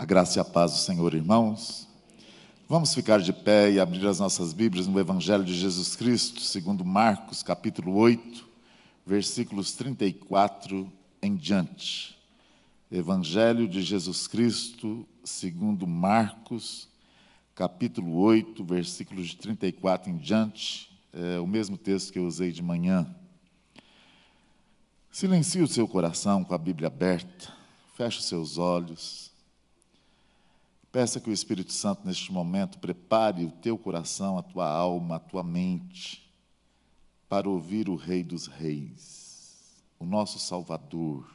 A graça e a paz do Senhor, irmãos. Vamos ficar de pé e abrir as nossas Bíblias no Evangelho de Jesus Cristo, segundo Marcos, capítulo 8, versículos 34 em diante. Evangelho de Jesus Cristo, segundo Marcos, capítulo 8, versículos de 34 em diante. É o mesmo texto que eu usei de manhã. Silencie o seu coração com a Bíblia aberta, feche os seus olhos. Peça que o Espírito Santo, neste momento, prepare o teu coração, a tua alma, a tua mente, para ouvir o Rei dos Reis, o nosso Salvador,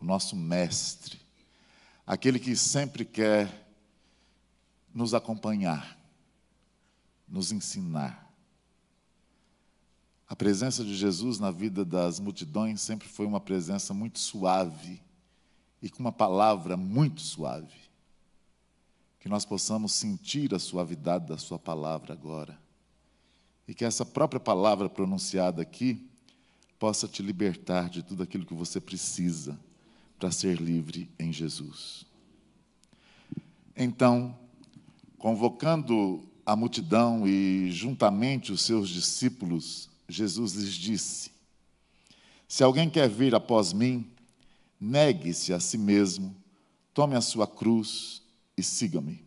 o nosso Mestre, aquele que sempre quer nos acompanhar, nos ensinar. A presença de Jesus na vida das multidões sempre foi uma presença muito suave e com uma palavra muito suave que nós possamos sentir a suavidade da Sua palavra agora. E que essa própria palavra pronunciada aqui possa te libertar de tudo aquilo que você precisa para ser livre em Jesus. Então, convocando a multidão e juntamente os seus discípulos, Jesus lhes disse: Se alguém quer vir após mim, negue-se a si mesmo, tome a sua cruz e siga-me.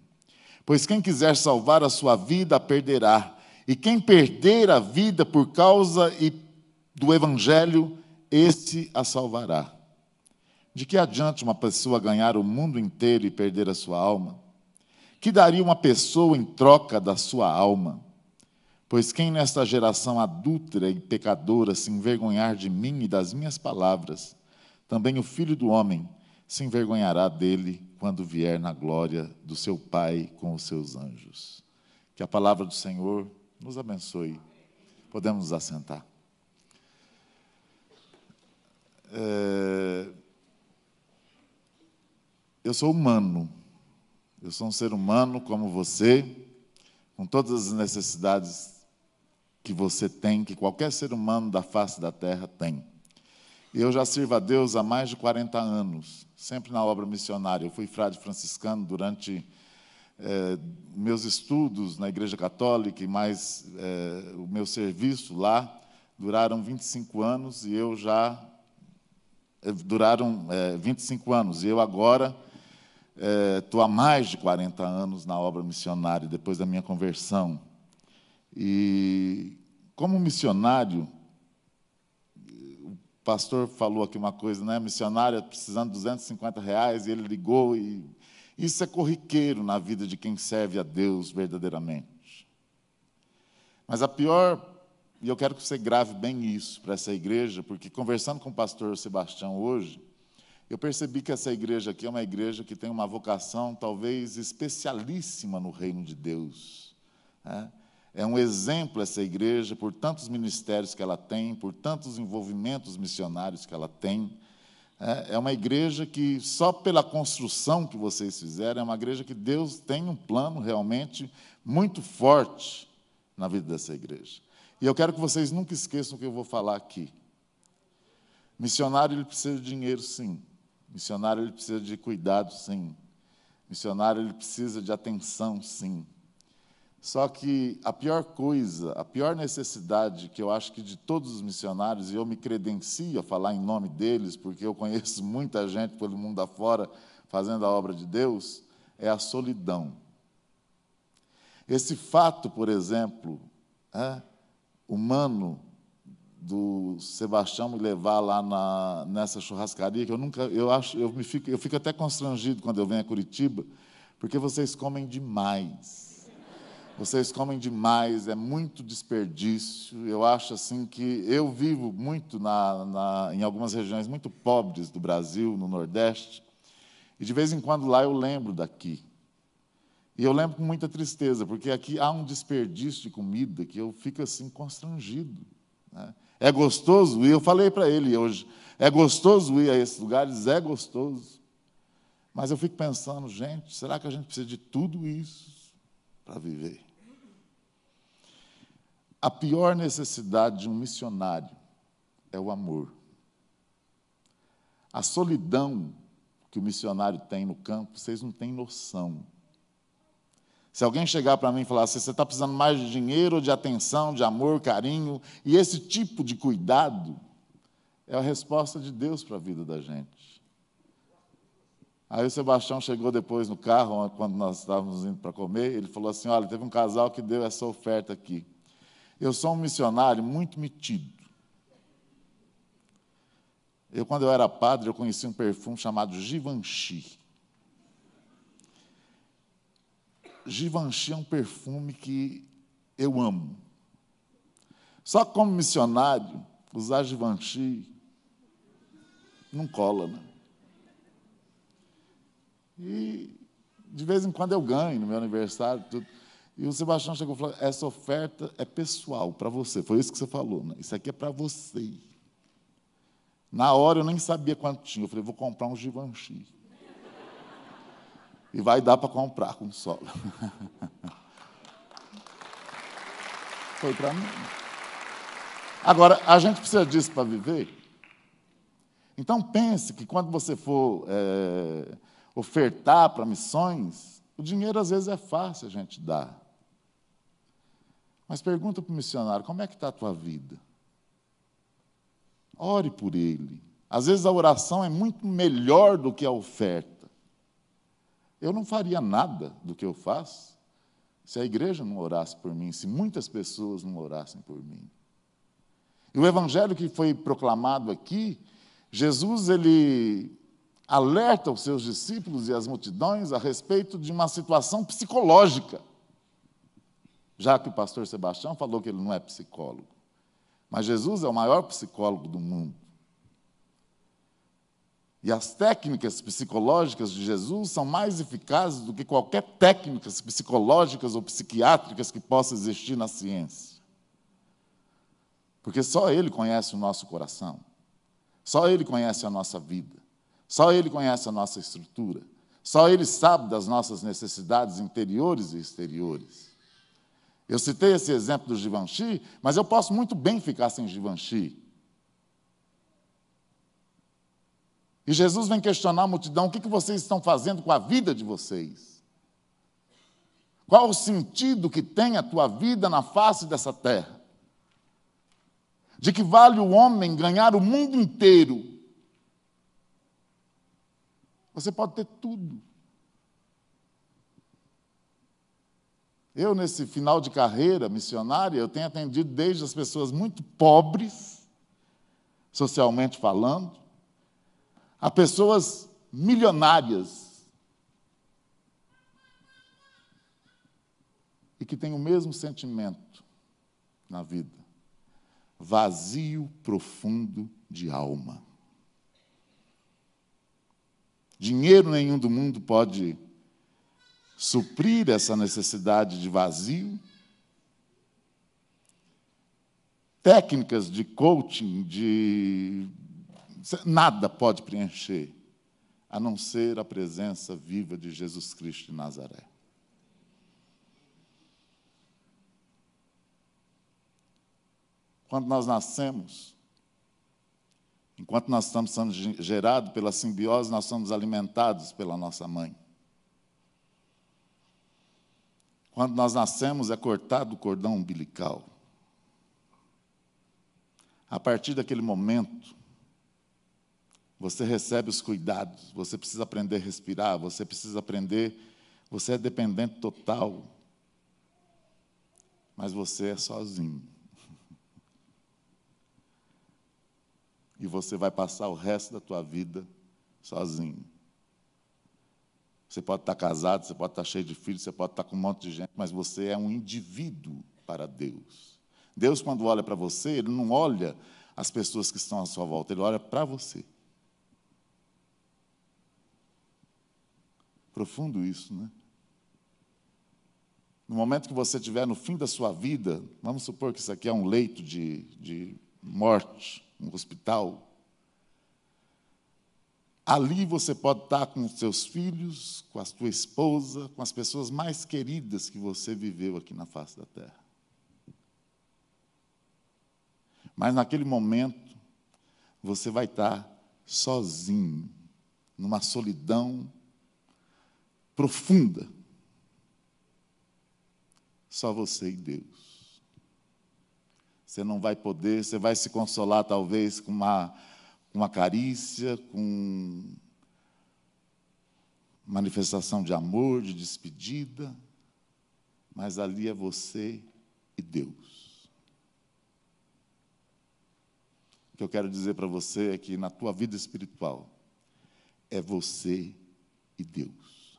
Pois quem quiser salvar a sua vida, a perderá. E quem perder a vida por causa do Evangelho, esse a salvará. De que adianta uma pessoa ganhar o mundo inteiro e perder a sua alma? Que daria uma pessoa em troca da sua alma? Pois quem nesta geração adúltera e pecadora se envergonhar de mim e das minhas palavras, também o filho do homem se envergonhará dele quando vier na glória do seu Pai com os seus anjos. Que a palavra do Senhor nos abençoe. Podemos assentar. É... Eu sou humano. Eu sou um ser humano como você, com todas as necessidades que você tem, que qualquer ser humano da face da terra tem. Eu já sirvo a Deus há mais de 40 anos, sempre na obra missionária. Eu fui frade franciscano durante é, meus estudos na Igreja Católica e mais é, o meu serviço lá duraram 25 anos e eu já é, duraram é, 25 anos e eu agora estou há mais de 40 anos na obra missionária depois da minha conversão e como missionário pastor falou aqui uma coisa, né? Missionária precisando de 250 reais, e ele ligou, e isso é corriqueiro na vida de quem serve a Deus verdadeiramente. Mas a pior, e eu quero que você grave bem isso para essa igreja, porque conversando com o pastor Sebastião hoje, eu percebi que essa igreja aqui é uma igreja que tem uma vocação talvez especialíssima no reino de Deus. Né? É um exemplo essa igreja por tantos ministérios que ela tem, por tantos envolvimentos missionários que ela tem. É, é uma igreja que, só pela construção que vocês fizeram, é uma igreja que Deus tem um plano realmente muito forte na vida dessa igreja. E eu quero que vocês nunca esqueçam o que eu vou falar aqui. Missionário ele precisa de dinheiro, sim. Missionário ele precisa de cuidado, sim. Missionário ele precisa de atenção, sim. Só que a pior coisa, a pior necessidade que eu acho que de todos os missionários, e eu me credencio a falar em nome deles, porque eu conheço muita gente pelo mundo afora fazendo a obra de Deus, é a solidão. Esse fato, por exemplo, é, humano do Sebastião me levar lá na, nessa churrascaria, que eu nunca, eu acho, eu, me fico, eu fico até constrangido quando eu venho a Curitiba, porque vocês comem demais. Vocês comem demais, é muito desperdício. Eu acho assim que eu vivo muito na, na, em algumas regiões muito pobres do Brasil, no Nordeste, e de vez em quando lá eu lembro daqui. E eu lembro com muita tristeza, porque aqui há um desperdício de comida que eu fico assim constrangido. Né? É gostoso ir, eu falei para ele hoje, é gostoso ir a esses lugares, é gostoso. Mas eu fico pensando, gente, será que a gente precisa de tudo isso para viver? A pior necessidade de um missionário é o amor. A solidão que o missionário tem no campo, vocês não têm noção. Se alguém chegar para mim e falar assim, você está precisando mais de dinheiro, de atenção, de amor, carinho, e esse tipo de cuidado, é a resposta de Deus para a vida da gente. Aí o Sebastião chegou depois no carro, quando nós estávamos indo para comer, ele falou assim: Olha, teve um casal que deu essa oferta aqui. Eu sou um missionário muito metido. Eu, quando eu era padre, eu conheci um perfume chamado Givenchy. Givenchy é um perfume que eu amo. Só que como missionário, usar Givenchy não cola, né? E de vez em quando eu ganho no meu aniversário. Tudo. E o Sebastião chegou e falou: essa oferta é pessoal para você. Foi isso que você falou, né? Isso aqui é para você. Na hora eu nem sabia quanto tinha. Eu falei, vou comprar um Givenchy. E vai dar para comprar com solo. Foi para mim. Agora, a gente precisa disso para viver? Então pense que quando você for é, ofertar para missões, o dinheiro às vezes é fácil a gente dar. Mas pergunta para o missionário, como é que está a tua vida? Ore por ele. Às vezes a oração é muito melhor do que a oferta. Eu não faria nada do que eu faço se a igreja não orasse por mim, se muitas pessoas não orassem por mim. E o evangelho que foi proclamado aqui, Jesus ele alerta os seus discípulos e as multidões a respeito de uma situação psicológica. Já que o pastor Sebastião falou que ele não é psicólogo. Mas Jesus é o maior psicólogo do mundo. E as técnicas psicológicas de Jesus são mais eficazes do que qualquer técnicas psicológicas ou psiquiátricas que possa existir na ciência. Porque só Ele conhece o nosso coração, só Ele conhece a nossa vida, só Ele conhece a nossa estrutura, só Ele sabe das nossas necessidades interiores e exteriores. Eu citei esse exemplo do Givenchy, mas eu posso muito bem ficar sem Givenchy. E Jesus vem questionar a multidão: o que vocês estão fazendo com a vida de vocês? Qual o sentido que tem a tua vida na face dessa terra? De que vale o homem ganhar o mundo inteiro? Você pode ter tudo. Eu, nesse final de carreira missionária, eu tenho atendido desde as pessoas muito pobres, socialmente falando, a pessoas milionárias e que têm o mesmo sentimento na vida: vazio profundo de alma. Dinheiro nenhum do mundo pode suprir essa necessidade de vazio. Técnicas de coaching, de Nada pode preencher, a não ser a presença viva de Jesus Cristo de Nazaré. Quando nós nascemos, enquanto nós estamos sendo gerados pela simbiose, nós somos alimentados pela nossa mãe. Quando nós nascemos, é cortado o cordão umbilical. A partir daquele momento, você recebe os cuidados, você precisa aprender a respirar, você precisa aprender, você é dependente total. Mas você é sozinho. E você vai passar o resto da tua vida sozinho. Você pode estar casado, você pode estar cheio de filhos, você pode estar com um monte de gente, mas você é um indivíduo para Deus. Deus, quando olha para você, Ele não olha as pessoas que estão à sua volta, Ele olha para você. Profundo isso, né? No momento que você estiver no fim da sua vida, vamos supor que isso aqui é um leito de, de morte, um hospital. Ali você pode estar com seus filhos, com a sua esposa, com as pessoas mais queridas que você viveu aqui na face da terra. Mas naquele momento, você vai estar sozinho numa solidão profunda. Só você e Deus. Você não vai poder, você vai se consolar talvez com uma, uma carícia, com manifestação de amor, de despedida, mas ali é você e Deus. O que eu quero dizer para você é que na tua vida espiritual é você e Deus.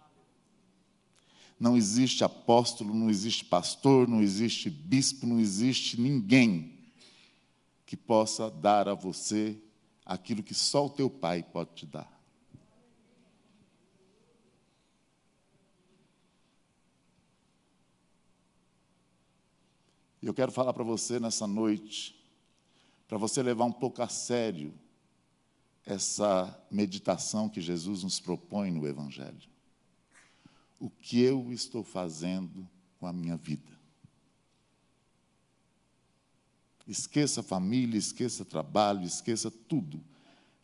Não existe apóstolo, não existe pastor, não existe bispo, não existe ninguém que possa dar a você aquilo que só o teu pai pode te dar. Eu quero falar para você nessa noite, para você levar um pouco a sério essa meditação que Jesus nos propõe no Evangelho. O que eu estou fazendo com a minha vida? Esqueça família, esqueça trabalho, esqueça tudo.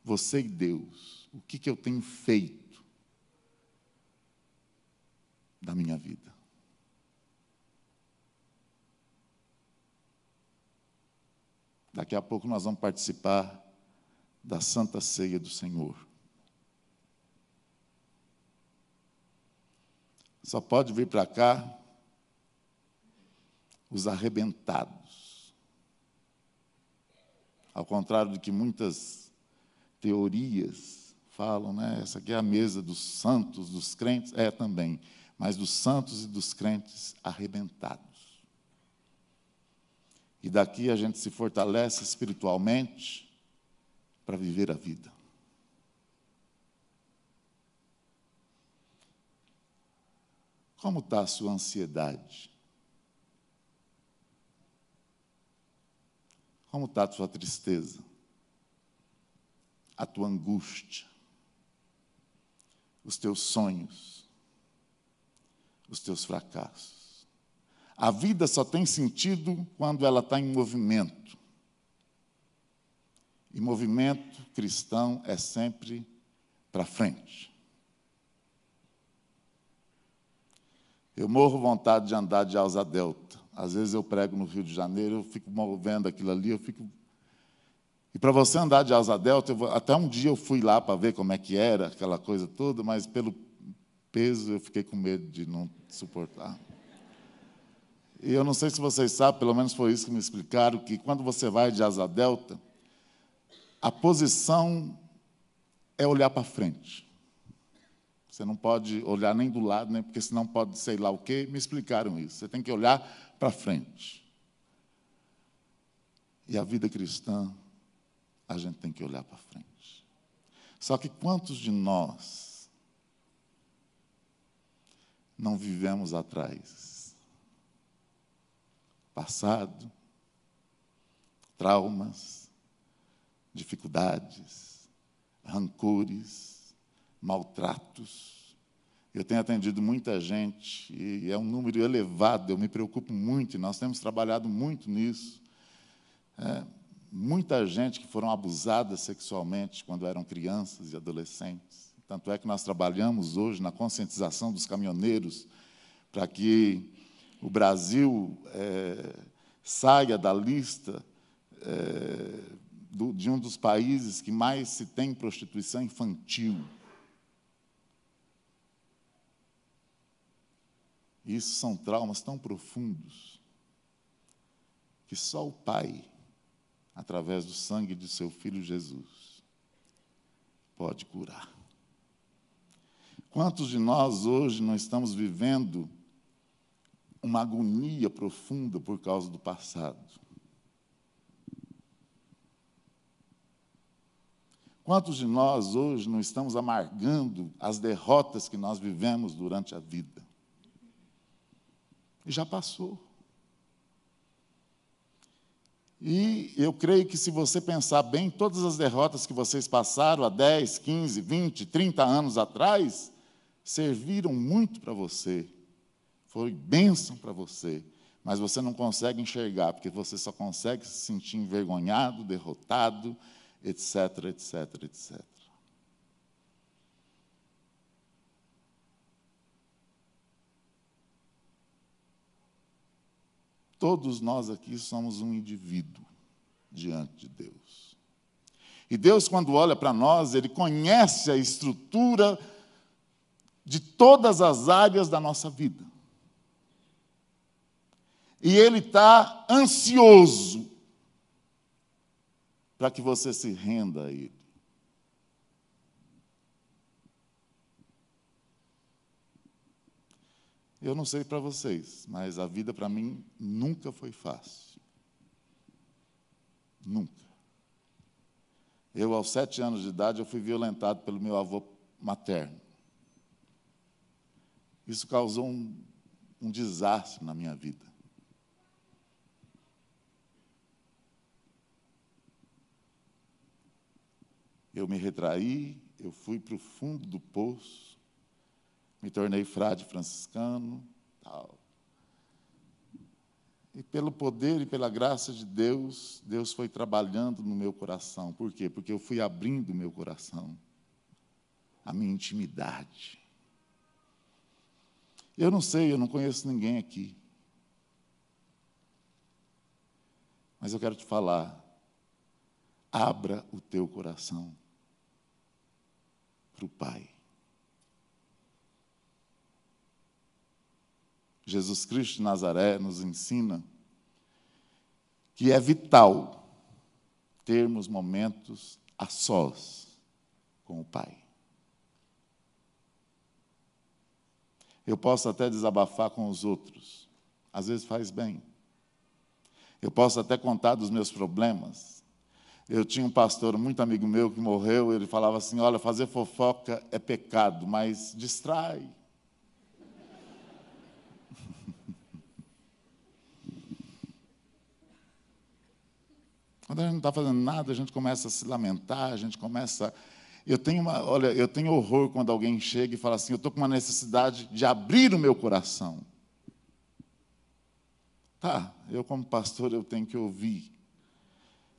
Você e Deus. O que, que eu tenho feito da minha vida? Daqui a pouco nós vamos participar da Santa Ceia do Senhor. Só pode vir para cá os arrebentados. Ao contrário do que muitas teorias falam, né? Essa aqui é a mesa dos santos, dos crentes, é também, mas dos santos e dos crentes arrebentados. E daqui a gente se fortalece espiritualmente para viver a vida. Como está a sua ansiedade? Como está a sua tristeza? A tua angústia? Os teus sonhos? Os teus fracassos? A vida só tem sentido quando ela está em movimento. E movimento cristão é sempre para frente. Eu morro vontade de andar de asa delta. Às vezes eu prego no Rio de Janeiro, eu fico movendo aquilo ali, eu fico. E para você andar de asa delta, vou... até um dia eu fui lá para ver como é que era, aquela coisa toda, mas pelo peso eu fiquei com medo de não suportar. E eu não sei se vocês sabem, pelo menos foi isso que me explicaram, que quando você vai de asa delta, a posição é olhar para frente. Você não pode olhar nem do lado, nem porque senão pode sei lá o quê. Me explicaram isso. Você tem que olhar para frente. E a vida cristã, a gente tem que olhar para frente. Só que quantos de nós não vivemos atrás? passado, traumas, dificuldades, rancores, maltratos. Eu tenho atendido muita gente, e é um número elevado, eu me preocupo muito, e nós temos trabalhado muito nisso. É, muita gente que foram abusadas sexualmente quando eram crianças e adolescentes. Tanto é que nós trabalhamos hoje na conscientização dos caminhoneiros para que o Brasil é, saia da lista é, do, de um dos países que mais se tem prostituição infantil. Isso são traumas tão profundos que só o Pai, através do sangue de seu Filho Jesus, pode curar. Quantos de nós hoje não estamos vivendo uma agonia profunda por causa do passado. Quantos de nós hoje não estamos amargando as derrotas que nós vivemos durante a vida? Já passou. E eu creio que se você pensar bem, todas as derrotas que vocês passaram há 10, 15, 20, 30 anos atrás, serviram muito para você foi bênção para você, mas você não consegue enxergar, porque você só consegue se sentir envergonhado, derrotado, etc, etc, etc. Todos nós aqui somos um indivíduo diante de Deus. E Deus, quando olha para nós, Ele conhece a estrutura de todas as áreas da nossa vida. E Ele está ansioso para que você se renda a Ele. Eu não sei para vocês, mas a vida para mim nunca foi fácil. Nunca. Eu, aos sete anos de idade, eu fui violentado pelo meu avô materno. Isso causou um, um desastre na minha vida. Eu me retraí, eu fui para o fundo do poço, me tornei frade franciscano, tal. E pelo poder e pela graça de Deus, Deus foi trabalhando no meu coração. Por quê? Porque eu fui abrindo o meu coração, a minha intimidade. Eu não sei, eu não conheço ninguém aqui. Mas eu quero te falar, abra o teu coração para o Pai. Jesus Cristo de Nazaré nos ensina que é vital termos momentos a sós com o Pai. Eu posso até desabafar com os outros, às vezes faz bem. Eu posso até contar dos meus problemas. Eu tinha um pastor muito amigo meu que morreu, ele falava assim: Olha, fazer fofoca é pecado, mas distrai. Quando a gente não está fazendo nada, a gente começa a se lamentar, a gente começa. Eu tenho uma, olha, eu tenho horror quando alguém chega e fala assim: eu estou com uma necessidade de abrir o meu coração. Tá, eu como pastor eu tenho que ouvir,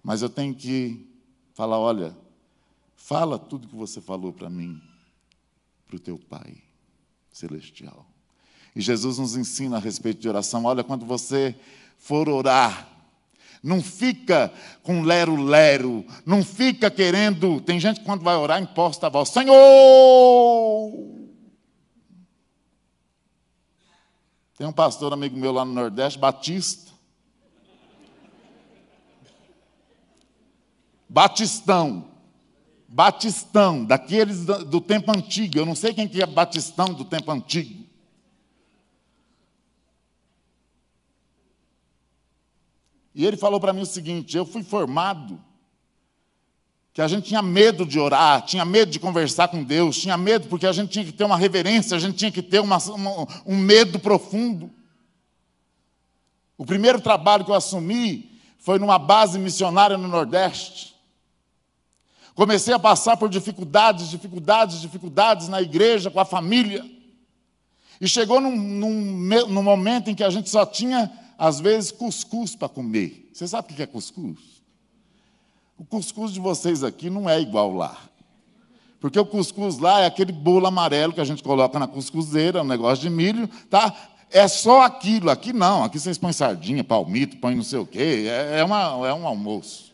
mas eu tenho que falar: olha, fala tudo que você falou para mim, para o teu Pai celestial. E Jesus nos ensina a respeito de oração: olha, quando você for orar, não fica com lero-lero, não fica querendo. Tem gente que quando vai orar imposta a voz: Senhor! Tem um pastor amigo meu lá no Nordeste, Batista. Batistão. Batistão, daqueles do tempo antigo. Eu não sei quem que é Batistão do tempo antigo. E ele falou para mim o seguinte: eu fui formado que a gente tinha medo de orar, tinha medo de conversar com Deus, tinha medo porque a gente tinha que ter uma reverência, a gente tinha que ter uma, uma, um medo profundo. O primeiro trabalho que eu assumi foi numa base missionária no Nordeste. Comecei a passar por dificuldades, dificuldades, dificuldades na igreja, com a família. E chegou num, num, num momento em que a gente só tinha às vezes, cuscuz para comer. Você sabe o que é cuscuz? O cuscuz de vocês aqui não é igual lá. Porque o cuscuz lá é aquele bolo amarelo que a gente coloca na cuscuzeira, um negócio de milho, tá? É só aquilo. Aqui não. Aqui vocês põem sardinha, palmito, põem não sei o quê. É, é, uma, é um almoço.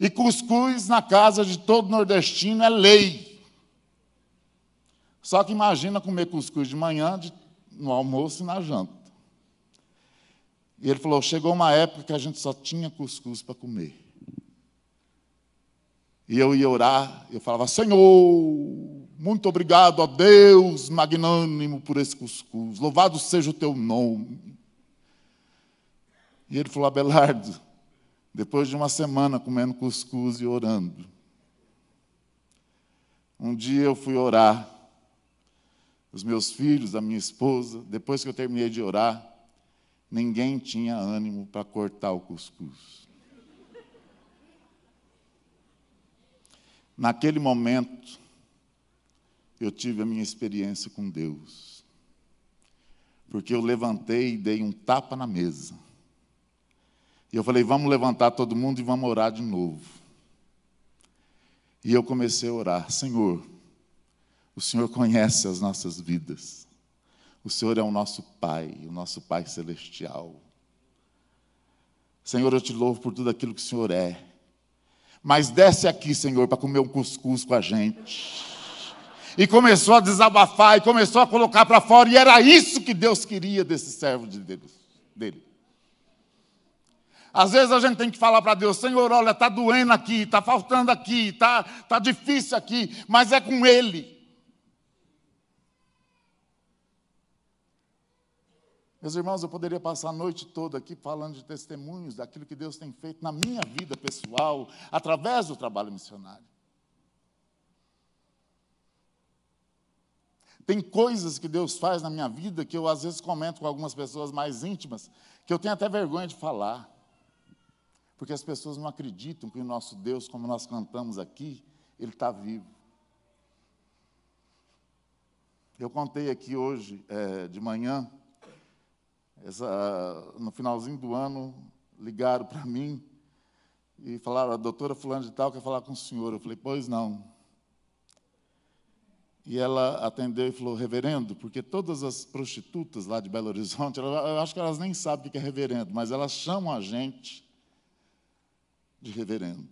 E cuscuz na casa de todo nordestino é lei. Só que imagina comer cuscuz de manhã, de, no almoço e na janta. E ele falou: chegou uma época que a gente só tinha cuscuz para comer. E eu ia orar, eu falava: Senhor, muito obrigado a Deus magnânimo por esse cuscuz, louvado seja o teu nome. E ele falou: Abelardo, depois de uma semana comendo cuscuz e orando, um dia eu fui orar, os meus filhos, a minha esposa, depois que eu terminei de orar, ninguém tinha ânimo para cortar o cuscuz. Naquele momento, eu tive a minha experiência com Deus. Porque eu levantei e dei um tapa na mesa. E eu falei: vamos levantar todo mundo e vamos orar de novo. E eu comecei a orar: Senhor, o Senhor conhece as nossas vidas. O Senhor é o nosso Pai, o nosso Pai celestial. Senhor, eu te louvo por tudo aquilo que o Senhor é. Mas desce aqui, Senhor, para comer um cuscuz com a gente. E começou a desabafar, e começou a colocar para fora, e era isso que Deus queria desse servo de Deus, dele. Às vezes a gente tem que falar para Deus, Senhor, olha, está doendo aqui, está faltando aqui, está tá difícil aqui, mas é com Ele. Meus irmãos, eu poderia passar a noite toda aqui falando de testemunhos daquilo que Deus tem feito na minha vida pessoal, através do trabalho missionário. Tem coisas que Deus faz na minha vida que eu às vezes comento com algumas pessoas mais íntimas, que eu tenho até vergonha de falar. Porque as pessoas não acreditam que o nosso Deus, como nós cantamos aqui, Ele está vivo. Eu contei aqui hoje, é, de manhã, essa, no finalzinho do ano, ligaram para mim e falaram, a doutora fulano de tal quer falar com o senhor. Eu falei, pois não. E ela atendeu e falou, reverendo, porque todas as prostitutas lá de Belo Horizonte, eu acho que elas nem sabem o que é reverendo, mas elas chamam a gente de reverendo.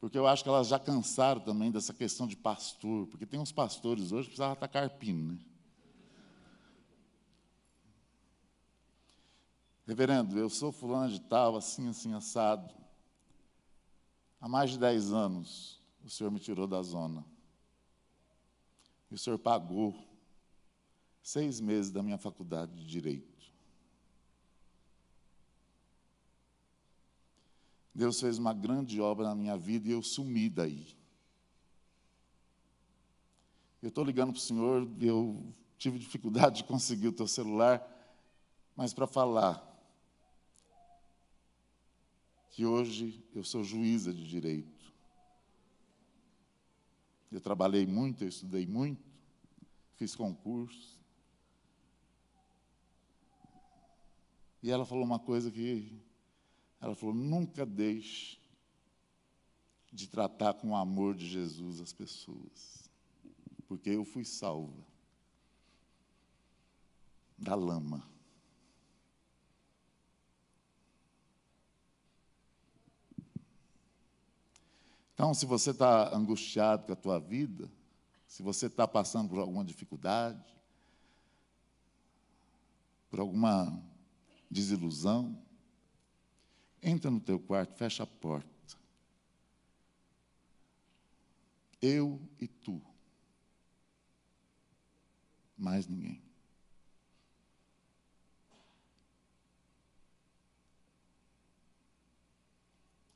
Porque eu acho que elas já cansaram também dessa questão de pastor, porque tem uns pastores hoje que precisavam estar carpino, né? Reverendo, eu sou fulano de tal, assim, assim, assado. Há mais de dez anos o senhor me tirou da zona. E o senhor pagou seis meses da minha faculdade de Direito. Deus fez uma grande obra na minha vida e eu sumi daí. Eu estou ligando para o senhor, eu tive dificuldade de conseguir o teu celular, mas para falar que hoje eu sou juíza de direito. Eu trabalhei muito, eu estudei muito, fiz concursos. E ela falou uma coisa que ela falou: nunca deixe de tratar com o amor de Jesus as pessoas, porque eu fui salva da lama. Então, se você está angustiado com a tua vida, se você está passando por alguma dificuldade, por alguma desilusão, Entra no teu quarto, fecha a porta. Eu e tu. Mais ninguém.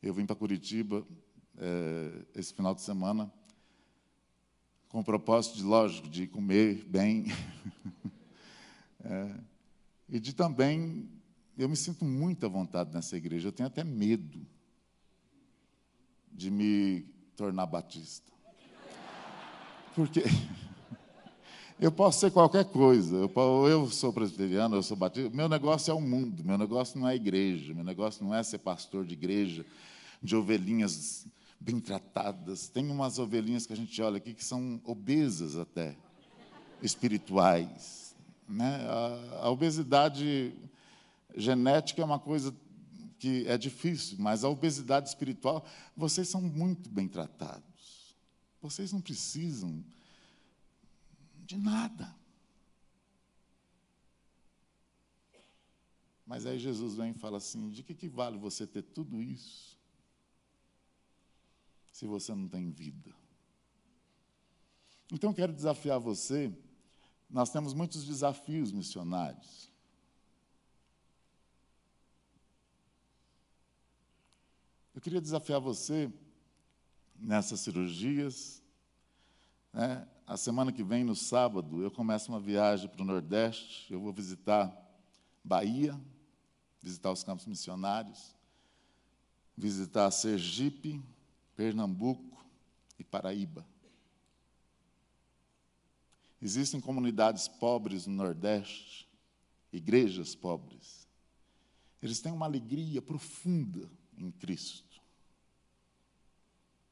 Eu vim para Curitiba é, esse final de semana com o propósito de, lógico, de comer bem é, e de também eu me sinto muito à vontade nessa igreja. Eu tenho até medo de me tornar batista. Porque eu posso ser qualquer coisa. Eu, eu sou presbiteriano, eu sou batista. Meu negócio é o mundo. Meu negócio não é igreja. Meu negócio não é ser pastor de igreja, de ovelhinhas bem tratadas. Tem umas ovelhinhas que a gente olha aqui que são obesas até, espirituais. Né? A, a obesidade genética é uma coisa que é difícil, mas a obesidade espiritual, vocês são muito bem tratados. Vocês não precisam de nada. Mas aí Jesus vem e fala assim: de que, que vale você ter tudo isso se você não tem vida? Então, quero desafiar você. Nós temos muitos desafios missionários. Eu queria desafiar você nessas cirurgias. Né? A semana que vem, no sábado, eu começo uma viagem para o Nordeste. Eu vou visitar Bahia, visitar os campos missionários, visitar Sergipe, Pernambuco e Paraíba. Existem comunidades pobres no Nordeste, igrejas pobres. Eles têm uma alegria profunda em Cristo.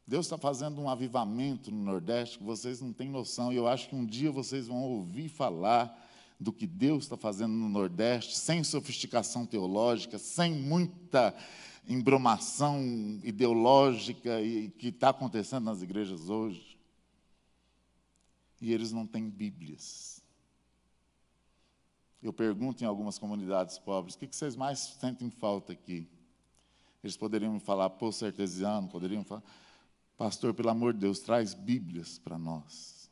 Deus está fazendo um avivamento no Nordeste que vocês não têm noção. E eu acho que um dia vocês vão ouvir falar do que Deus está fazendo no Nordeste, sem sofisticação teológica, sem muita embromação ideológica e que está acontecendo nas igrejas hoje. E eles não têm Bíblias. Eu pergunto em algumas comunidades pobres: o que vocês mais sentem falta aqui? Eles poderiam me falar poço artesiano, poderiam falar, pastor, pelo amor de Deus, traz Bíblias para nós.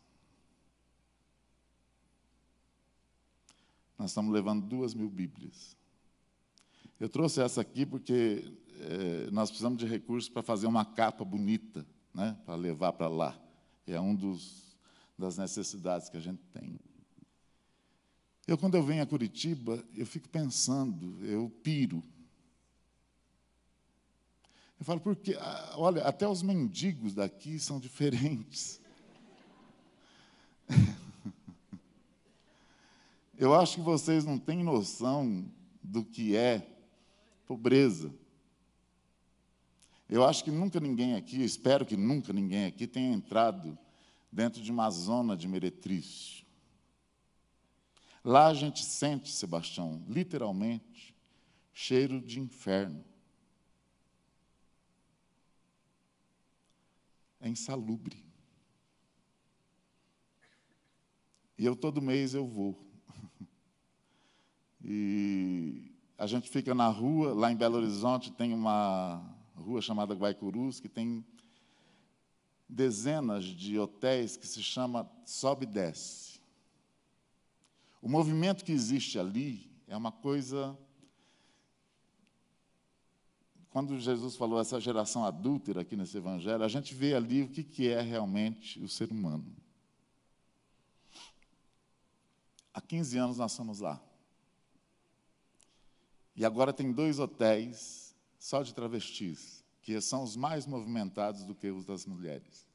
Nós estamos levando duas mil Bíblias. Eu trouxe essa aqui porque é, nós precisamos de recursos para fazer uma capa bonita, né, para levar para lá. É um dos das necessidades que a gente tem. Eu, quando eu venho a Curitiba, eu fico pensando, eu piro. Eu falo, porque, ah, olha, até os mendigos daqui são diferentes. Eu acho que vocês não têm noção do que é pobreza. Eu acho que nunca ninguém aqui, espero que nunca ninguém aqui tenha entrado dentro de uma zona de meretrício. Lá a gente sente, Sebastião, literalmente, cheiro de inferno. É insalubre. E eu todo mês eu vou. E a gente fica na rua, lá em Belo Horizonte tem uma rua chamada Guaicurus, que tem dezenas de hotéis que se chama sobe e desce. O movimento que existe ali é uma coisa. Quando Jesus falou essa geração adúltera aqui nesse evangelho, a gente vê ali o que é realmente o ser humano. Há 15 anos nós estamos lá. E agora tem dois hotéis só de travestis que são os mais movimentados do que os das mulheres.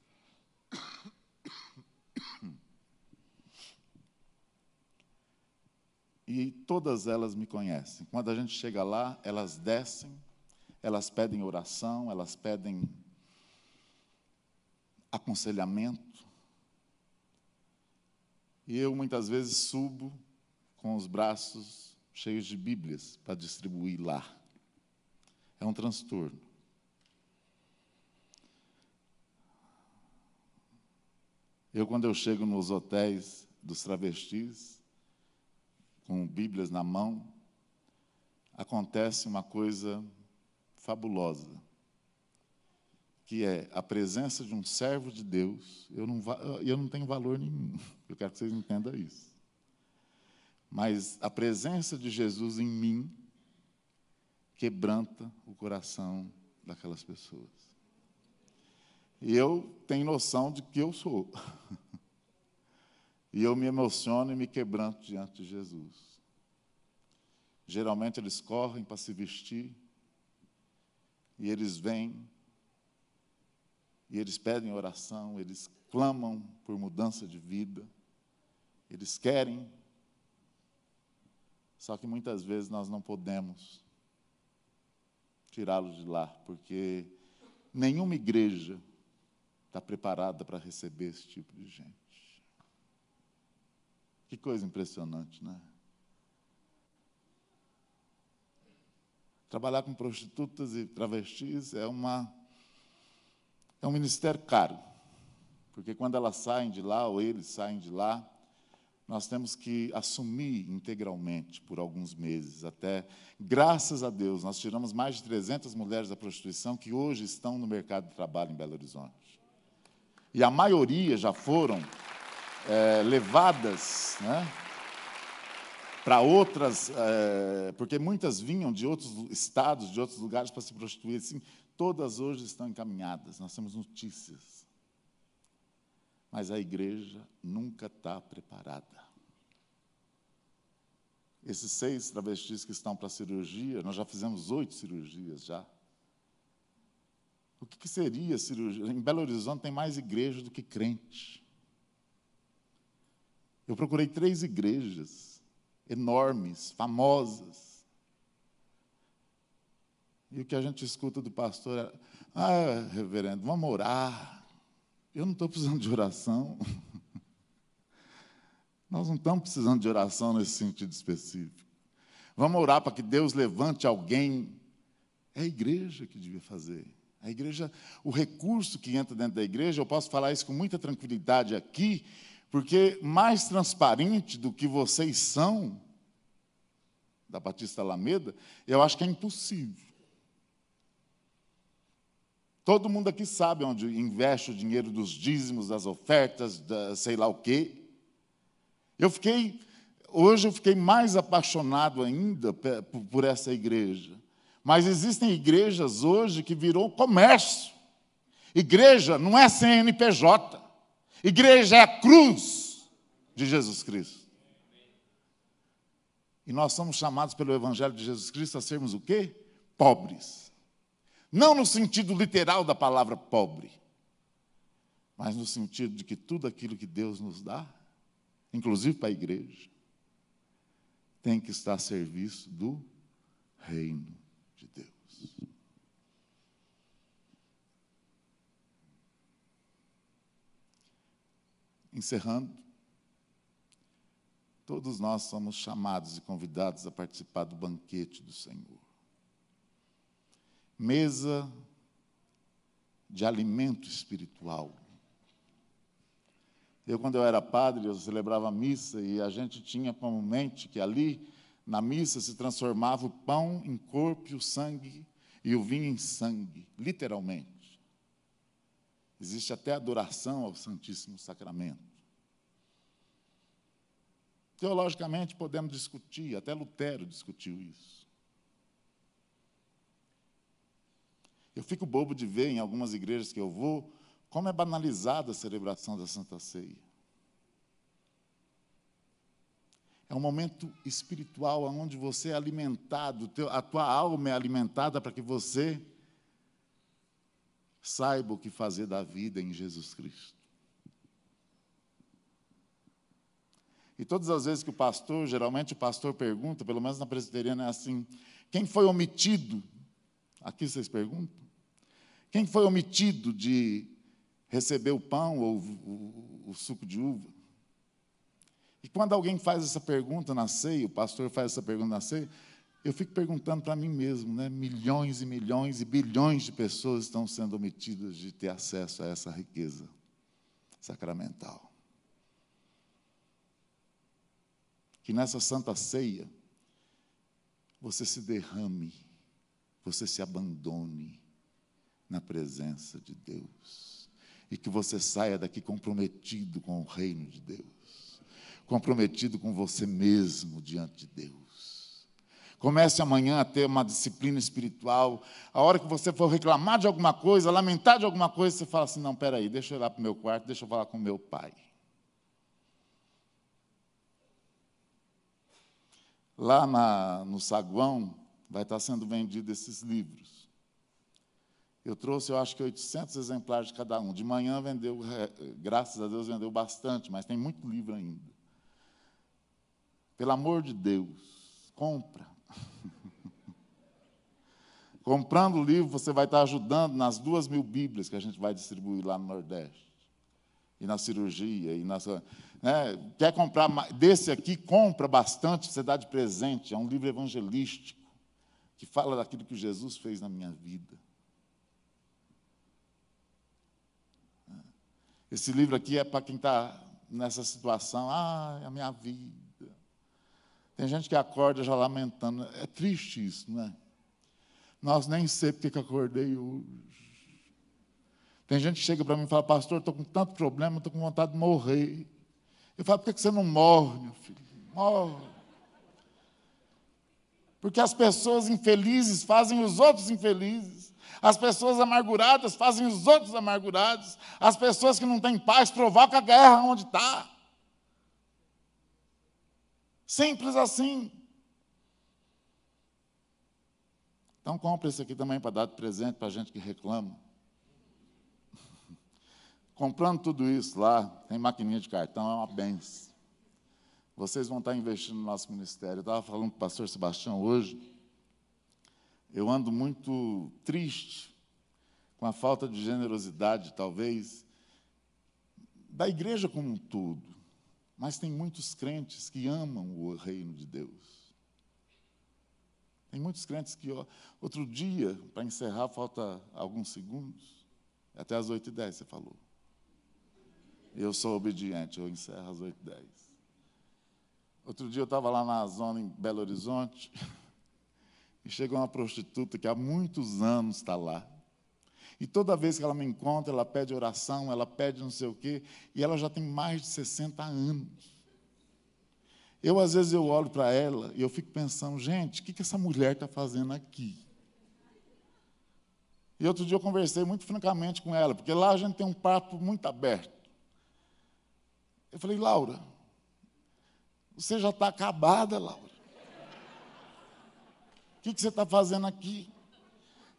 E todas elas me conhecem. Quando a gente chega lá, elas descem, elas pedem oração, elas pedem aconselhamento. E eu muitas vezes subo com os braços cheios de Bíblias para distribuir lá. É um transtorno. Eu, quando eu chego nos hotéis dos travestis, com Bíblias na mão, acontece uma coisa fabulosa, que é a presença de um servo de Deus. Eu não, eu não tenho valor nenhum, eu quero que vocês entendam isso. Mas a presença de Jesus em mim quebranta o coração daquelas pessoas. E eu tenho noção de que eu sou. e eu me emociono e me quebranto diante de Jesus. Geralmente eles correm para se vestir, e eles vêm, e eles pedem oração, eles clamam por mudança de vida, eles querem, só que muitas vezes nós não podemos tirá-los de lá, porque nenhuma igreja está preparada para receber esse tipo de gente. Que coisa impressionante, né? Trabalhar com prostitutas e travestis é uma é um ministério caro, porque quando elas saem de lá ou eles saem de lá, nós temos que assumir integralmente por alguns meses, até, graças a Deus, nós tiramos mais de 300 mulheres da prostituição que hoje estão no mercado de trabalho em Belo Horizonte e a maioria já foram é, levadas né, para outras, é, porque muitas vinham de outros estados, de outros lugares para se prostituir. Assim, todas hoje estão encaminhadas, nós temos notícias. Mas a igreja nunca está preparada. Esses seis travestis que estão para cirurgia, nós já fizemos oito cirurgias já. O que, que seria cirurgia? Em Belo Horizonte tem mais igrejas do que crente. Eu procurei três igrejas enormes, famosas. E o que a gente escuta do pastor é: ah, reverendo, vamos orar. Eu não estou precisando de oração. Nós não estamos precisando de oração nesse sentido específico. Vamos orar para que Deus levante alguém. É a igreja que devia fazer. A igreja, o recurso que entra dentro da igreja, eu posso falar isso com muita tranquilidade aqui, porque mais transparente do que vocês são, da Batista Alameda, eu acho que é impossível. Todo mundo aqui sabe onde investe o dinheiro dos dízimos, das ofertas, da, sei lá o quê. Eu fiquei, hoje eu fiquei mais apaixonado ainda por essa igreja. Mas existem igrejas hoje que virou comércio. Igreja não é CNPJ. Igreja é a cruz de Jesus Cristo. E nós somos chamados pelo Evangelho de Jesus Cristo a sermos o quê? Pobres. Não no sentido literal da palavra pobre, mas no sentido de que tudo aquilo que Deus nos dá, inclusive para a igreja, tem que estar a serviço do reino de Deus. Encerrando, todos nós somos chamados e convidados a participar do banquete do Senhor mesa de alimento espiritual. Eu, quando eu era padre, eu celebrava a missa e a gente tinha como mente que ali, na missa, se transformava o pão em corpo e o sangue, e o vinho em sangue, literalmente. Existe até adoração ao Santíssimo Sacramento. Teologicamente, podemos discutir, até Lutero discutiu isso. Eu fico bobo de ver em algumas igrejas que eu vou como é banalizada a celebração da Santa Ceia. É um momento espiritual onde você é alimentado, a tua alma é alimentada para que você saiba o que fazer da vida em Jesus Cristo. E todas as vezes que o pastor, geralmente o pastor pergunta, pelo menos na presbiteriana é assim: quem foi omitido? Aqui vocês perguntam. Quem foi omitido de receber o pão ou o, o, o suco de uva? E quando alguém faz essa pergunta na ceia, o pastor faz essa pergunta na ceia, eu fico perguntando para mim mesmo, né? Milhões e milhões e bilhões de pessoas estão sendo omitidas de ter acesso a essa riqueza sacramental. Que nessa santa ceia você se derrame, você se abandone, na presença de Deus. E que você saia daqui comprometido com o reino de Deus, comprometido com você mesmo diante de Deus. Comece amanhã a ter uma disciplina espiritual. A hora que você for reclamar de alguma coisa, lamentar de alguma coisa, você fala assim: não, peraí, deixa eu ir lá para o meu quarto, deixa eu falar com meu pai. Lá na, no saguão vai estar sendo vendido esses livros. Eu trouxe, eu acho que 800 exemplares de cada um. De manhã vendeu, graças a Deus, vendeu bastante, mas tem muito livro ainda. Pelo amor de Deus, compra. Comprando o livro, você vai estar ajudando nas duas mil Bíblias que a gente vai distribuir lá no Nordeste. E na cirurgia, e na. Né, quer comprar desse aqui, compra bastante, você dá de presente. É um livro evangelístico que fala daquilo que Jesus fez na minha vida. Esse livro aqui é para quem está nessa situação. Ah, é a minha vida. Tem gente que acorda já lamentando. É triste isso, não é? Nós nem sei porque que acordei hoje. Tem gente que chega para mim e fala, pastor, estou com tanto problema, estou com vontade de morrer. Eu falo, por que você não morre, meu filho? Morre. Porque as pessoas infelizes fazem os outros infelizes. As pessoas amarguradas fazem os outros amargurados. As pessoas que não têm paz provocam a guerra onde está. Simples assim. Então compre esse aqui também para dar de presente para a gente que reclama. Comprando tudo isso lá, tem maquininha de cartão, é uma benção. Vocês vão estar investindo no nosso ministério. Eu estava falando com o pastor Sebastião hoje. Eu ando muito triste com a falta de generosidade, talvez, da igreja como um todo. Mas tem muitos crentes que amam o reino de Deus. Tem muitos crentes que, ó, outro dia, para encerrar, falta alguns segundos, até as 8h10 você falou. Eu sou obediente, eu encerro às 8h10. Outro dia eu estava lá na zona em Belo Horizonte, e chegou uma prostituta que há muitos anos está lá. E toda vez que ela me encontra, ela pede oração, ela pede não sei o quê, e ela já tem mais de 60 anos. Eu, às vezes, eu olho para ela e eu fico pensando, gente, o que, que essa mulher está fazendo aqui? E outro dia eu conversei muito francamente com ela, porque lá a gente tem um papo muito aberto. Eu falei, Laura, você já está acabada, Laura. O que, que você está fazendo aqui?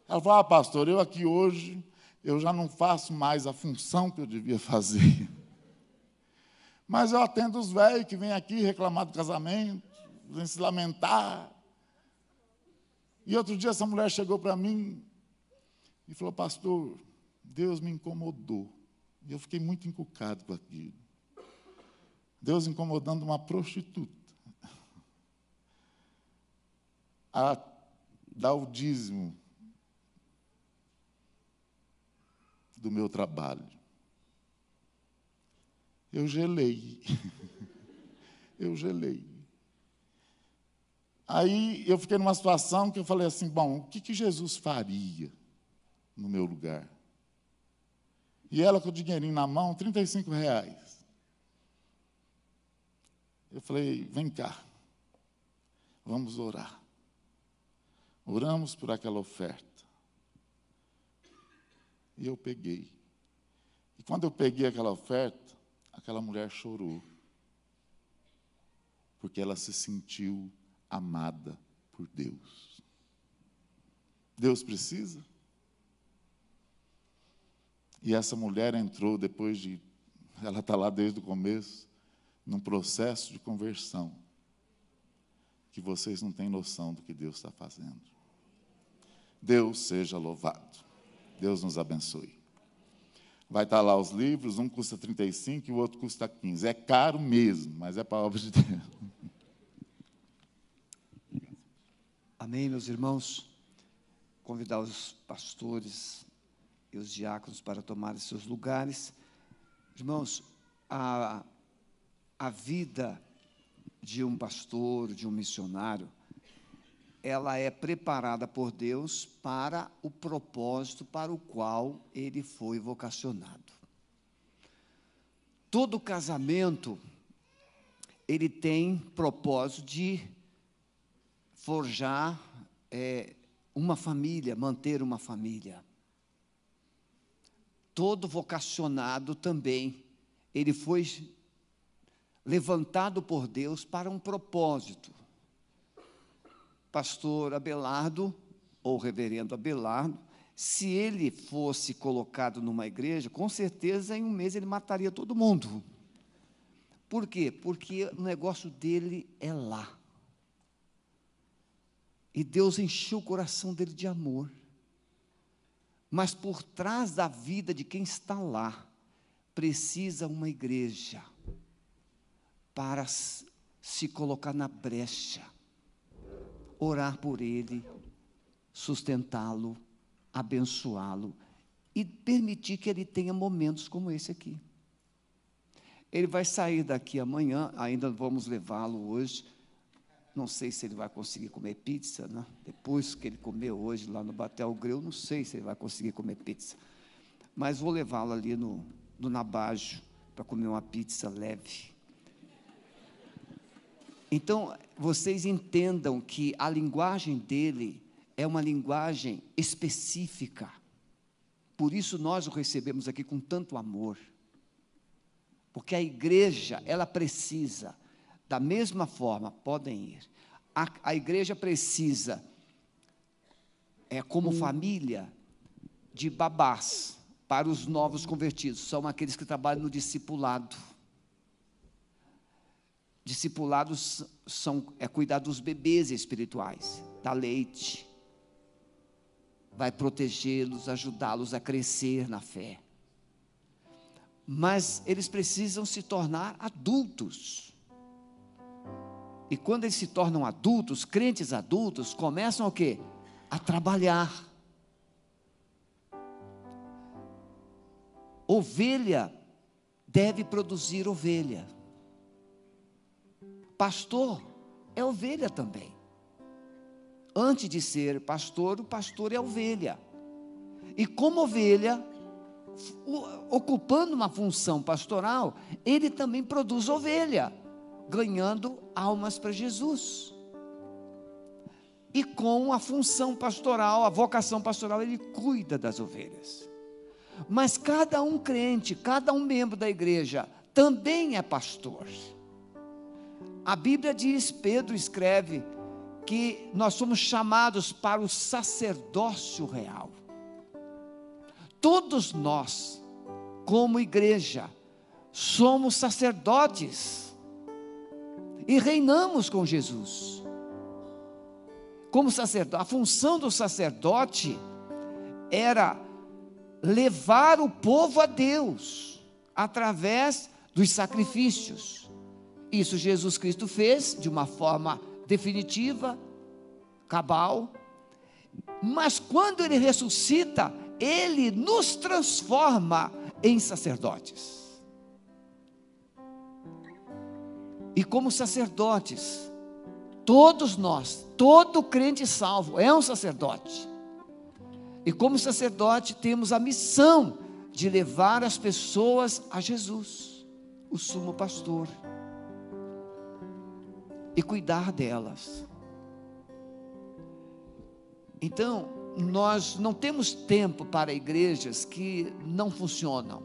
Ela falou, ah, pastor, eu aqui hoje, eu já não faço mais a função que eu devia fazer. Mas eu atendo os velhos que vêm aqui reclamar do casamento, vêm se lamentar. E outro dia essa mulher chegou para mim e falou, pastor, Deus me incomodou. E eu fiquei muito encucado com aquilo. Deus incomodando uma prostituta. A dar o dízimo do meu trabalho. Eu gelei. eu gelei. Aí eu fiquei numa situação que eu falei assim: bom, o que, que Jesus faria no meu lugar? E ela com o dinheirinho na mão, 35 reais. Eu falei: vem cá, vamos orar. Oramos por aquela oferta. E eu peguei. E quando eu peguei aquela oferta, aquela mulher chorou, porque ela se sentiu amada por Deus. Deus precisa? E essa mulher entrou depois de. Ela está lá desde o começo, num processo de conversão, que vocês não têm noção do que Deus está fazendo. Deus seja louvado. Deus nos abençoe. Vai estar lá os livros, um custa 35 e o outro custa 15. É caro mesmo, mas é para a obra de Deus. Amém, meus irmãos. Convidar os pastores e os diáconos para tomarem seus lugares. Irmãos, a, a vida de um pastor, de um missionário, ela é preparada por Deus para o propósito para o qual ele foi vocacionado. Todo casamento ele tem propósito de forjar é, uma família, manter uma família. Todo vocacionado também, ele foi levantado por Deus para um propósito pastor Abelardo, ou reverendo Abelardo, se ele fosse colocado numa igreja, com certeza em um mês ele mataria todo mundo. Por quê? Porque o negócio dele é lá. E Deus encheu o coração dele de amor. Mas por trás da vida de quem está lá, precisa uma igreja para se colocar na brecha orar por ele, sustentá-lo, abençoá-lo e permitir que ele tenha momentos como esse aqui. Ele vai sair daqui amanhã, ainda vamos levá-lo hoje. Não sei se ele vai conseguir comer pizza, né? Depois que ele comeu hoje lá no Batel Greu, não sei se ele vai conseguir comer pizza. Mas vou levá-lo ali no, no Nabajo para comer uma pizza leve. Então, vocês entendam que a linguagem dele é uma linguagem específica. Por isso nós o recebemos aqui com tanto amor. Porque a igreja, ela precisa, da mesma forma, podem ir. A, a igreja precisa, é como hum. família, de babás para os novos convertidos. São aqueles que trabalham no discipulado Discipulados são é cuidar dos bebês espirituais, dar leite, vai protegê-los, ajudá-los a crescer na fé. Mas eles precisam se tornar adultos. E quando eles se tornam adultos, crentes adultos, começam o quê? A trabalhar. Ovelha deve produzir ovelha. Pastor é ovelha também. Antes de ser pastor, o pastor é ovelha. E como ovelha, ocupando uma função pastoral, ele também produz ovelha, ganhando almas para Jesus. E com a função pastoral, a vocação pastoral, ele cuida das ovelhas. Mas cada um crente, cada um membro da igreja, também é pastor. A Bíblia diz, Pedro escreve, que nós somos chamados para o sacerdócio real. Todos nós, como igreja, somos sacerdotes e reinamos com Jesus. Como sacerdote, a função do sacerdote era levar o povo a Deus através dos sacrifícios. Isso Jesus Cristo fez de uma forma definitiva, cabal. Mas quando ele ressuscita, ele nos transforma em sacerdotes. E como sacerdotes, todos nós, todo crente salvo é um sacerdote. E como sacerdote, temos a missão de levar as pessoas a Jesus, o sumo pastor, e cuidar delas. Então, nós não temos tempo para igrejas que não funcionam.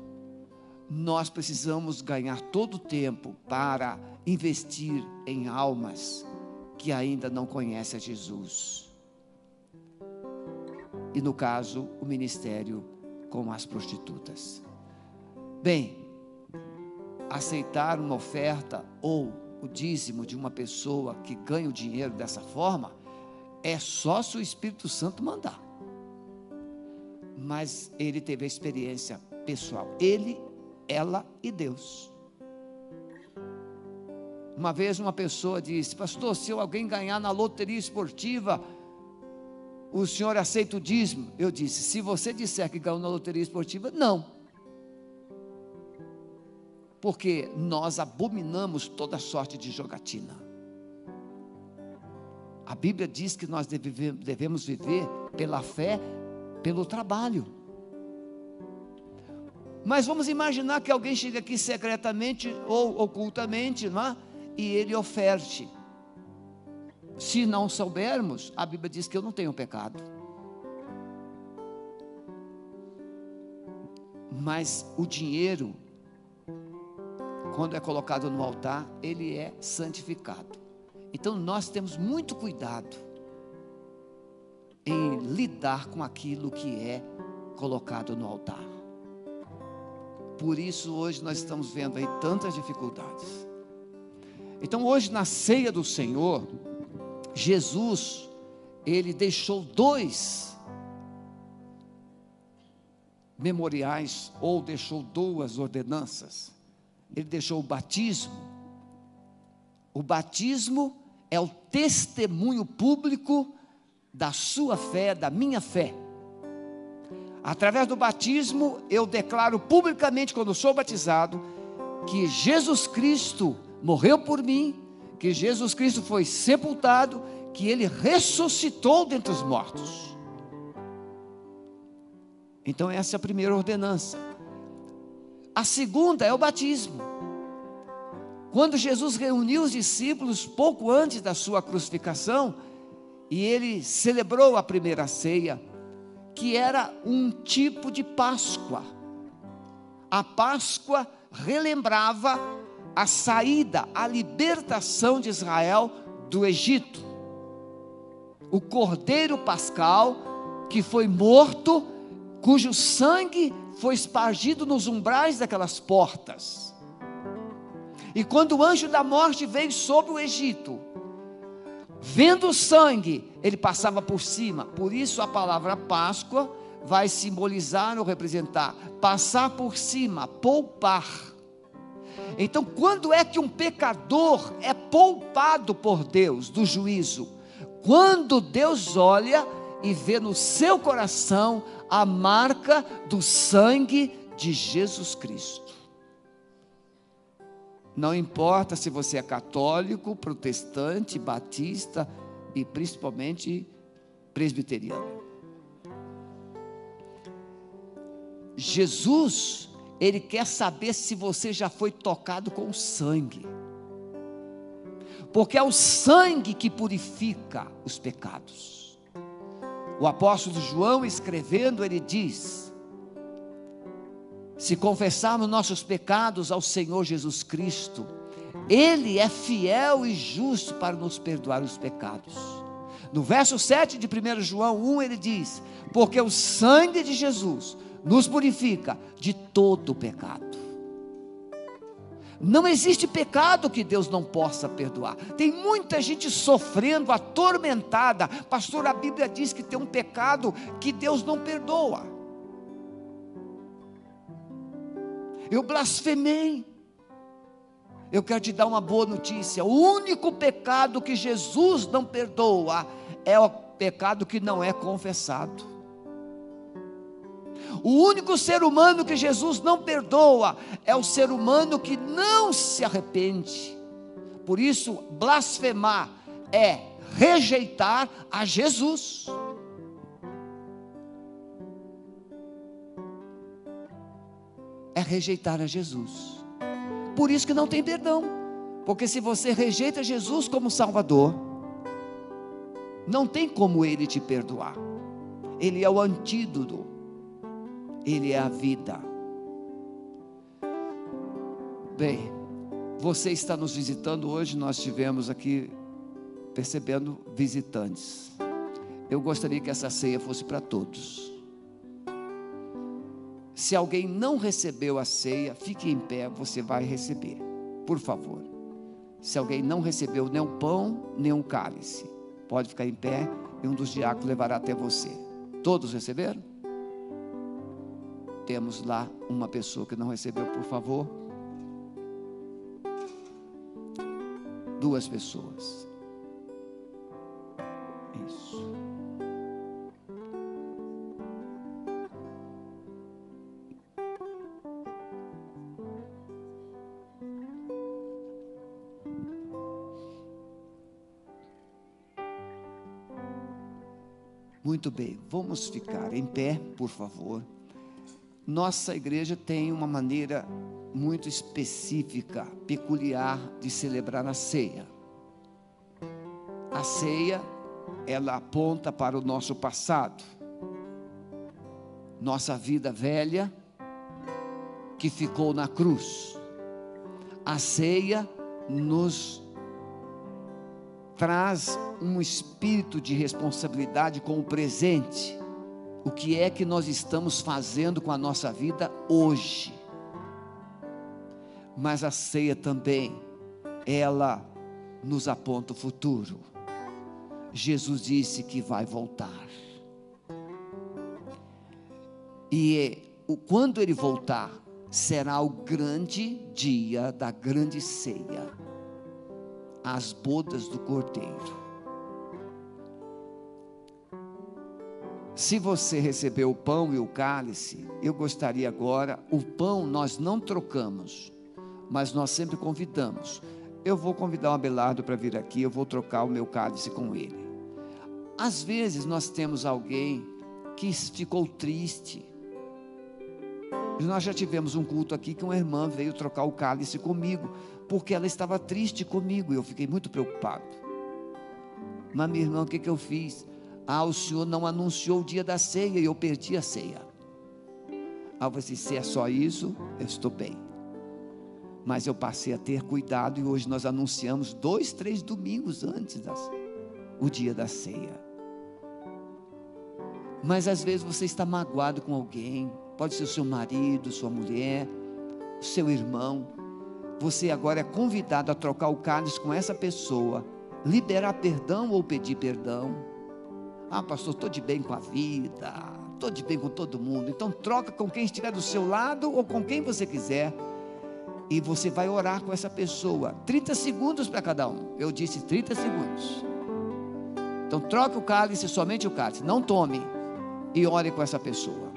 Nós precisamos ganhar todo o tempo para investir em almas que ainda não conhecem a Jesus e, no caso, o ministério com as prostitutas. Bem, aceitar uma oferta ou o dízimo de uma pessoa que ganha o dinheiro dessa forma é só se o Espírito Santo mandar. Mas ele teve a experiência pessoal, ele, ela e Deus. Uma vez uma pessoa disse: Pastor, se alguém ganhar na loteria esportiva, o senhor aceita o dízimo? Eu disse: se você disser que ganhou na loteria esportiva, não. Porque nós abominamos toda sorte de jogatina. A Bíblia diz que nós devemos viver pela fé, pelo trabalho. Mas vamos imaginar que alguém chega aqui secretamente ou ocultamente, não é? e ele oferte se não soubermos, a Bíblia diz que eu não tenho pecado. Mas o dinheiro, quando é colocado no altar, ele é santificado. Então nós temos muito cuidado em lidar com aquilo que é colocado no altar. Por isso hoje nós estamos vendo aí tantas dificuldades. Então hoje na ceia do Senhor, Jesus, ele deixou dois memoriais, ou deixou duas ordenanças. Ele deixou o batismo. O batismo é o testemunho público da sua fé, da minha fé. Através do batismo, eu declaro publicamente, quando sou batizado, que Jesus Cristo morreu por mim, que Jesus Cristo foi sepultado, que ele ressuscitou dentre os mortos. Então, essa é a primeira ordenança. A segunda é o batismo. Quando Jesus reuniu os discípulos pouco antes da sua crucificação, e ele celebrou a primeira ceia, que era um tipo de Páscoa. A Páscoa relembrava a saída, a libertação de Israel do Egito. O cordeiro pascal que foi morto, cujo sangue foi espargido nos umbrais daquelas portas. E quando o anjo da morte veio sobre o Egito, Vendo o sangue, ele passava por cima. Por isso a palavra Páscoa vai simbolizar ou representar passar por cima, poupar. Então, quando é que um pecador é poupado por Deus do juízo? Quando Deus olha e vê no seu coração a marca do sangue de Jesus Cristo. Não importa se você é católico, protestante, batista e principalmente presbiteriano. Jesus, ele quer saber se você já foi tocado com o sangue. Porque é o sangue que purifica os pecados. O apóstolo João escrevendo, ele diz: Se confessarmos nossos pecados ao Senhor Jesus Cristo, ele é fiel e justo para nos perdoar os pecados. No verso 7 de 1 João 1, ele diz: Porque o sangue de Jesus nos purifica de todo pecado. Não existe pecado que Deus não possa perdoar. Tem muita gente sofrendo, atormentada. Pastor, a Bíblia diz que tem um pecado que Deus não perdoa. Eu blasfemei. Eu quero te dar uma boa notícia. O único pecado que Jesus não perdoa é o pecado que não é confessado. O único ser humano que Jesus não perdoa é o ser humano que não se arrepende. Por isso, blasfemar é rejeitar a Jesus. É rejeitar a Jesus. Por isso que não tem perdão. Porque se você rejeita Jesus como Salvador, não tem como ele te perdoar. Ele é o antídoto ele é a vida. Bem, você está nos visitando hoje, nós tivemos aqui percebendo visitantes. Eu gostaria que essa ceia fosse para todos. Se alguém não recebeu a ceia, fique em pé, você vai receber, por favor. Se alguém não recebeu nem o pão, nem o cálice, pode ficar em pé e um dos diáconos levará até você. Todos receberam? Temos lá uma pessoa que não recebeu, por favor. Duas pessoas. Isso. Muito bem, vamos ficar em pé, por favor. Nossa igreja tem uma maneira muito específica, peculiar de celebrar a ceia. A ceia, ela aponta para o nosso passado, nossa vida velha que ficou na cruz. A ceia nos traz um espírito de responsabilidade com o presente o que é que nós estamos fazendo com a nossa vida hoje. Mas a ceia também, ela nos aponta o futuro. Jesus disse que vai voltar. E quando ele voltar, será o grande dia da grande ceia, as bodas do cordeiro. Se você recebeu o pão e o cálice, eu gostaria agora, o pão nós não trocamos, mas nós sempre convidamos. Eu vou convidar o Abelardo para vir aqui, eu vou trocar o meu cálice com ele. Às vezes nós temos alguém que ficou triste. Nós já tivemos um culto aqui que uma irmã veio trocar o cálice comigo, porque ela estava triste comigo, e eu fiquei muito preocupado. Mas minha irmã, o que, que eu fiz? Ah, o senhor não anunciou o dia da ceia e eu perdi a ceia. Ah, falei assim, se é só isso, eu estou bem. Mas eu passei a ter cuidado e hoje nós anunciamos dois, três domingos antes da o dia da ceia. Mas às vezes você está magoado com alguém, pode ser seu marido, sua mulher, seu irmão. Você agora é convidado a trocar o cálice com essa pessoa liberar perdão ou pedir perdão. Ah, pastor, estou de bem com a vida, estou de bem com todo mundo. Então troca com quem estiver do seu lado ou com quem você quiser. E você vai orar com essa pessoa. 30 segundos para cada um. Eu disse 30 segundos. Então troca o cálice, somente o cálice. Não tome. E ore com essa pessoa.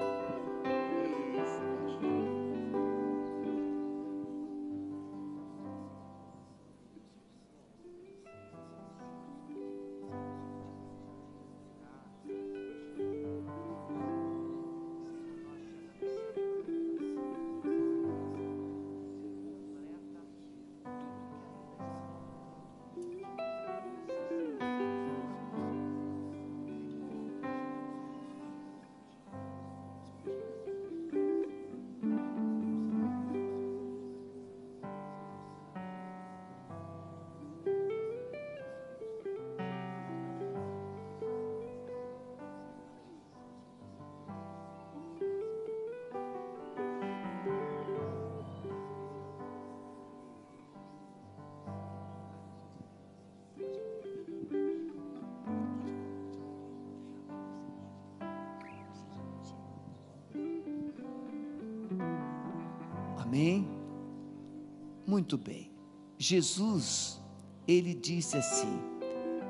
Muito bem. Jesus, ele disse assim: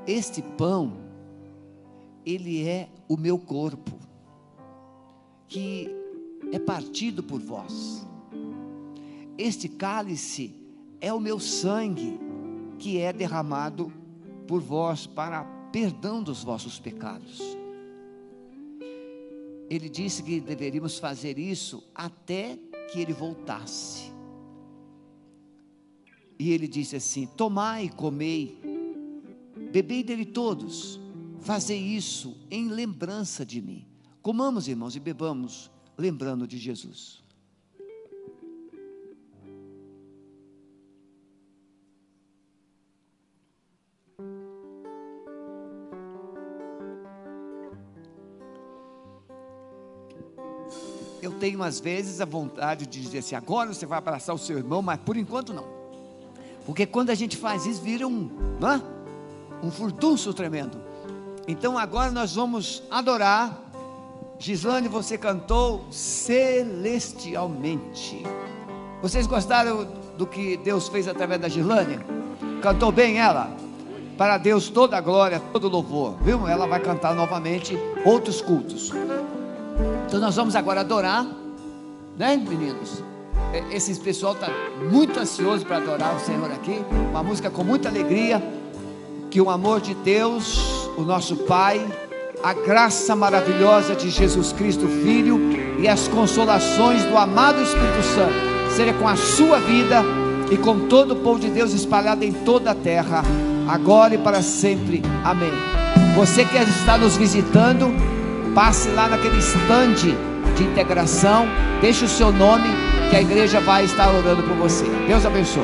Este pão, ele é o meu corpo, que é partido por vós. Este cálice é o meu sangue, que é derramado por vós para perdão dos vossos pecados. Ele disse que deveríamos fazer isso até que ele voltasse. E ele disse assim: Tomai e comei, bebei dele todos, fazei isso em lembrança de mim. Comamos, irmãos, e bebamos, lembrando de Jesus. eu tenho às vezes a vontade de dizer assim: agora você vai abraçar o seu irmão, mas por enquanto não. Porque quando a gente faz isso, vira um, é? um furdunço tremendo. Então agora nós vamos adorar. Gislane, você cantou celestialmente. Vocês gostaram do que Deus fez através da Gislane? Cantou bem ela? Para Deus toda a glória, todo o louvor, viu? Ela vai cantar novamente outros cultos. Então nós vamos agora adorar, né, meninos? Esse pessoal está muito ansioso para adorar o Senhor aqui. Uma música com muita alegria. Que o amor de Deus, o nosso Pai, a graça maravilhosa de Jesus Cristo, Filho, e as consolações do amado Espírito Santo, seja com a sua vida e com todo o povo de Deus espalhado em toda a terra, agora e para sempre. Amém. Você que está nos visitando, passe lá naquele estande de integração, deixe o seu nome, a igreja vai estar orando por você. Deus abençoe.